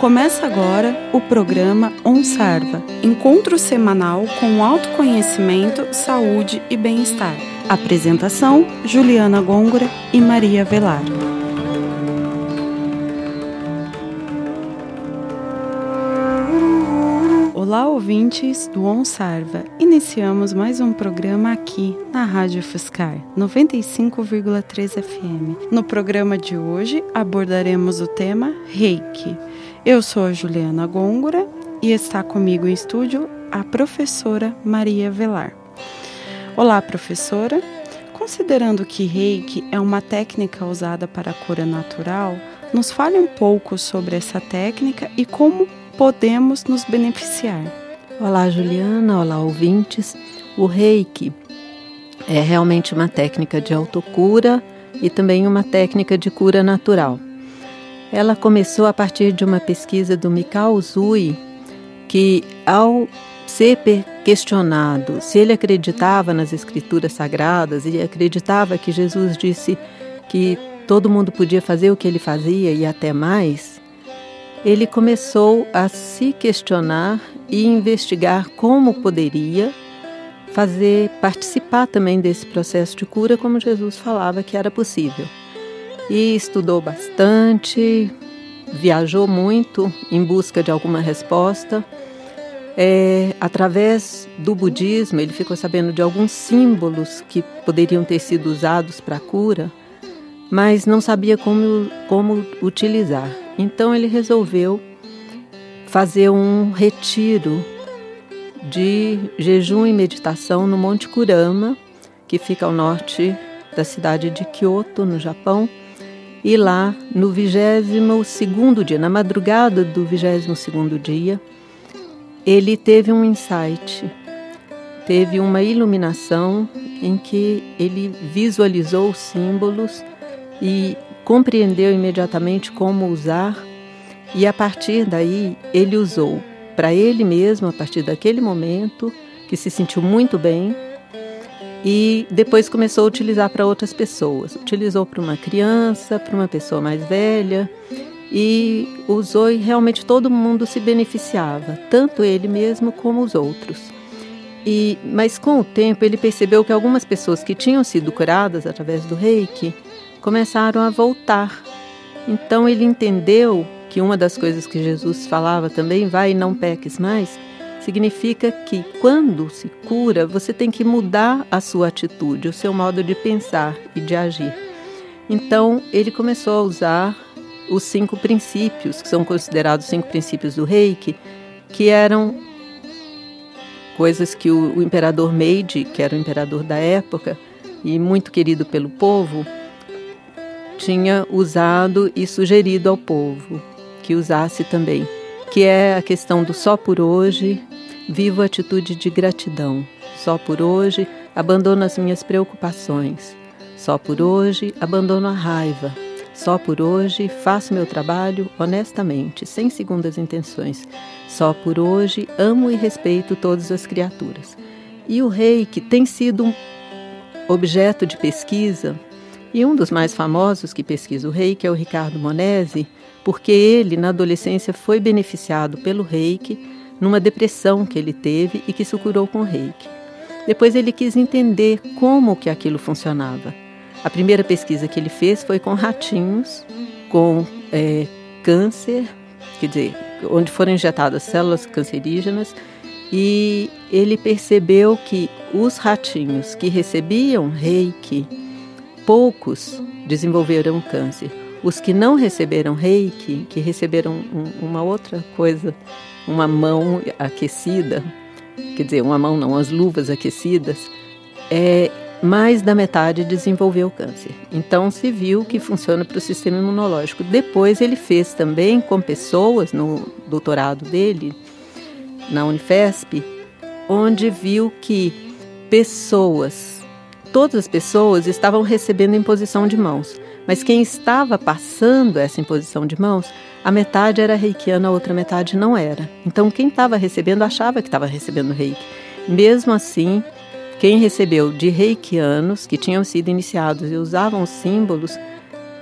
Começa agora o programa OnSarva, encontro semanal com autoconhecimento, saúde e bem-estar. Apresentação: Juliana Gôngora e Maria Velar. Olá, ouvintes do OnSarva. Iniciamos mais um programa aqui na Rádio Fiscar 95,3 FM. No programa de hoje abordaremos o tema Reiki. Eu sou a Juliana Gôngora e está comigo em estúdio a professora Maria Velar. Olá, professora. Considerando que Reiki é uma técnica usada para a cura natural, nos fale um pouco sobre essa técnica e como podemos nos beneficiar. Olá, Juliana. Olá, ouvintes. O reiki é realmente uma técnica de autocura e também uma técnica de cura natural. Ela começou a partir de uma pesquisa do Mikao Zui, que ao ser questionado se ele acreditava nas escrituras sagradas e acreditava que Jesus disse que todo mundo podia fazer o que ele fazia e até mais, ele começou a se questionar e investigar como poderia fazer participar também desse processo de cura, como Jesus falava que era possível. E estudou bastante, viajou muito em busca de alguma resposta. É, através do budismo, ele ficou sabendo de alguns símbolos que poderiam ter sido usados para a cura, mas não sabia como, como utilizar. Então ele resolveu fazer um retiro de jejum e meditação no Monte Kurama, que fica ao norte da cidade de Kyoto, no Japão. E lá, no 22 dia, na madrugada do 22 dia, ele teve um insight, teve uma iluminação em que ele visualizou os símbolos e compreendeu imediatamente como usar e a partir daí ele usou para ele mesmo, a partir daquele momento, que se sentiu muito bem e depois começou a utilizar para outras pessoas. Utilizou para uma criança, para uma pessoa mais velha e usou e realmente todo mundo se beneficiava, tanto ele mesmo como os outros. E, mas com o tempo ele percebeu que algumas pessoas que tinham sido curadas através do reiki começaram a voltar. Então ele entendeu que uma das coisas que Jesus falava também, vai e não peques mais, significa que quando se cura, você tem que mudar a sua atitude, o seu modo de pensar e de agir. Então ele começou a usar os cinco princípios, que são considerados cinco princípios do reiki, que eram coisas que o, o imperador Meiji, que era o imperador da época e muito querido pelo povo, tinha usado e sugerido ao povo que usasse também, que é a questão do só por hoje, vivo atitude de gratidão. Só por hoje abandono as minhas preocupações. Só por hoje abandono a raiva. Só por hoje faço meu trabalho honestamente, sem segundas intenções. Só por hoje amo e respeito todas as criaturas. E o rei, que tem sido um objeto de pesquisa e um dos mais famosos que pesquisa o reiki é o Ricardo Monesi, porque ele, na adolescência, foi beneficiado pelo reiki numa depressão que ele teve e que se curou com reiki. Depois ele quis entender como que aquilo funcionava. A primeira pesquisa que ele fez foi com ratinhos com é, câncer, quer dizer, onde foram injetadas células cancerígenas, e ele percebeu que os ratinhos que recebiam reiki poucos desenvolveram câncer. Os que não receberam reiki, que receberam um, uma outra coisa, uma mão aquecida, quer dizer, uma mão não, as luvas aquecidas, é, mais da metade desenvolveu câncer. Então se viu que funciona para o sistema imunológico. Depois ele fez também com pessoas no doutorado dele, na Unifesp, onde viu que pessoas todas as pessoas estavam recebendo imposição de mãos, mas quem estava passando essa imposição de mãos, a metade era reikiana, a outra metade não era. Então quem estava recebendo achava que estava recebendo reiki. Mesmo assim, quem recebeu de reikianos que tinham sido iniciados e usavam os símbolos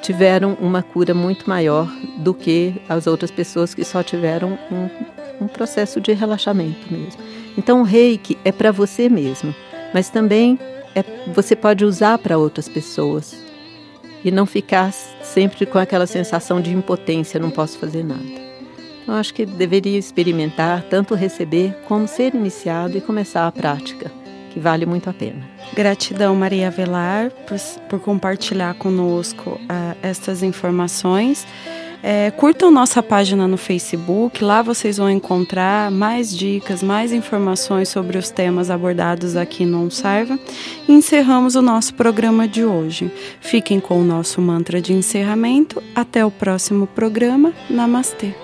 tiveram uma cura muito maior do que as outras pessoas que só tiveram um, um processo de relaxamento mesmo. Então, o reiki é para você mesmo, mas também é, você pode usar para outras pessoas e não ficar sempre com aquela sensação de impotência, não posso fazer nada. Eu acho que deveria experimentar tanto receber como ser iniciado e começar a prática, que vale muito a pena. Gratidão, Maria Velar, por, por compartilhar conosco uh, estas informações. É, curtam nossa página no Facebook, lá vocês vão encontrar mais dicas, mais informações sobre os temas abordados aqui no Onsarva. E encerramos o nosso programa de hoje. Fiquem com o nosso mantra de encerramento. Até o próximo programa. Namastê.